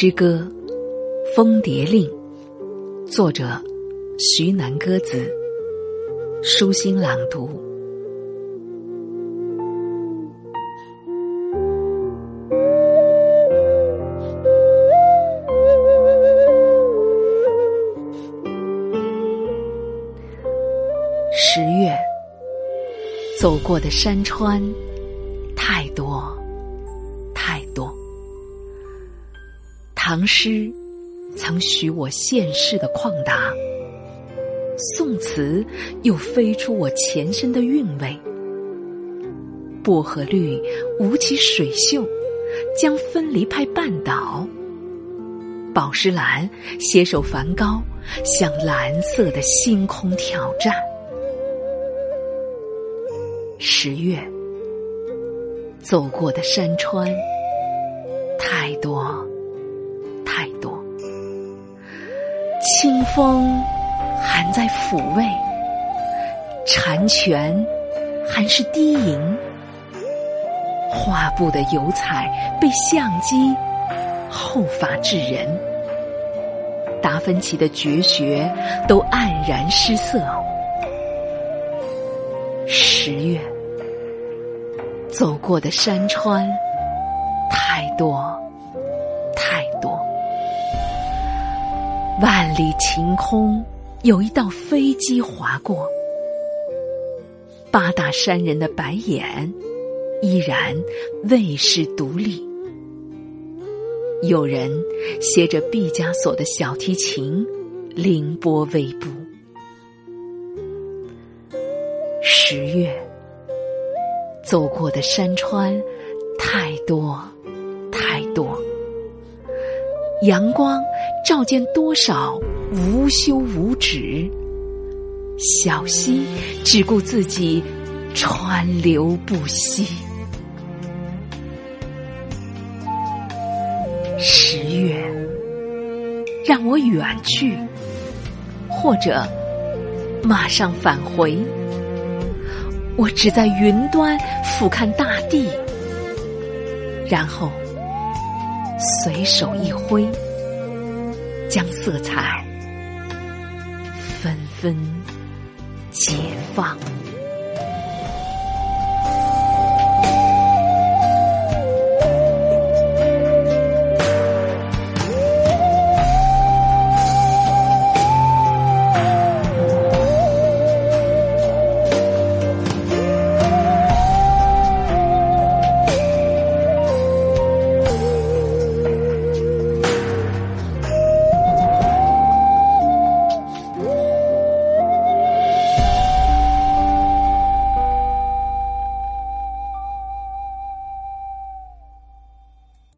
诗歌《蜂蝶令》，作者徐南歌子，舒心朗读。十月，走过的山川太多。唐诗曾许我现世的旷达，宋词又飞出我前身的韵味。薄荷绿舞起水袖，将分离派绊倒；宝石蓝携手梵高，向蓝色的星空挑战。十月，走过的山川太多。清风还在抚慰，潺泉还是低吟，画布的油彩被相机后发制人，达芬奇的绝学都黯然失色。十月走过的山川太多。万里晴空，有一道飞机划过，八大山人的白眼依然未是独立。有人携着毕加索的小提琴，凌波微步。十月走过的山川太多太多，阳光。照见多少无休无止，小溪只顾自己川流不息。十月，让我远去，或者马上返回。我只在云端俯瞰大地，然后随手一挥。将色彩纷纷解放。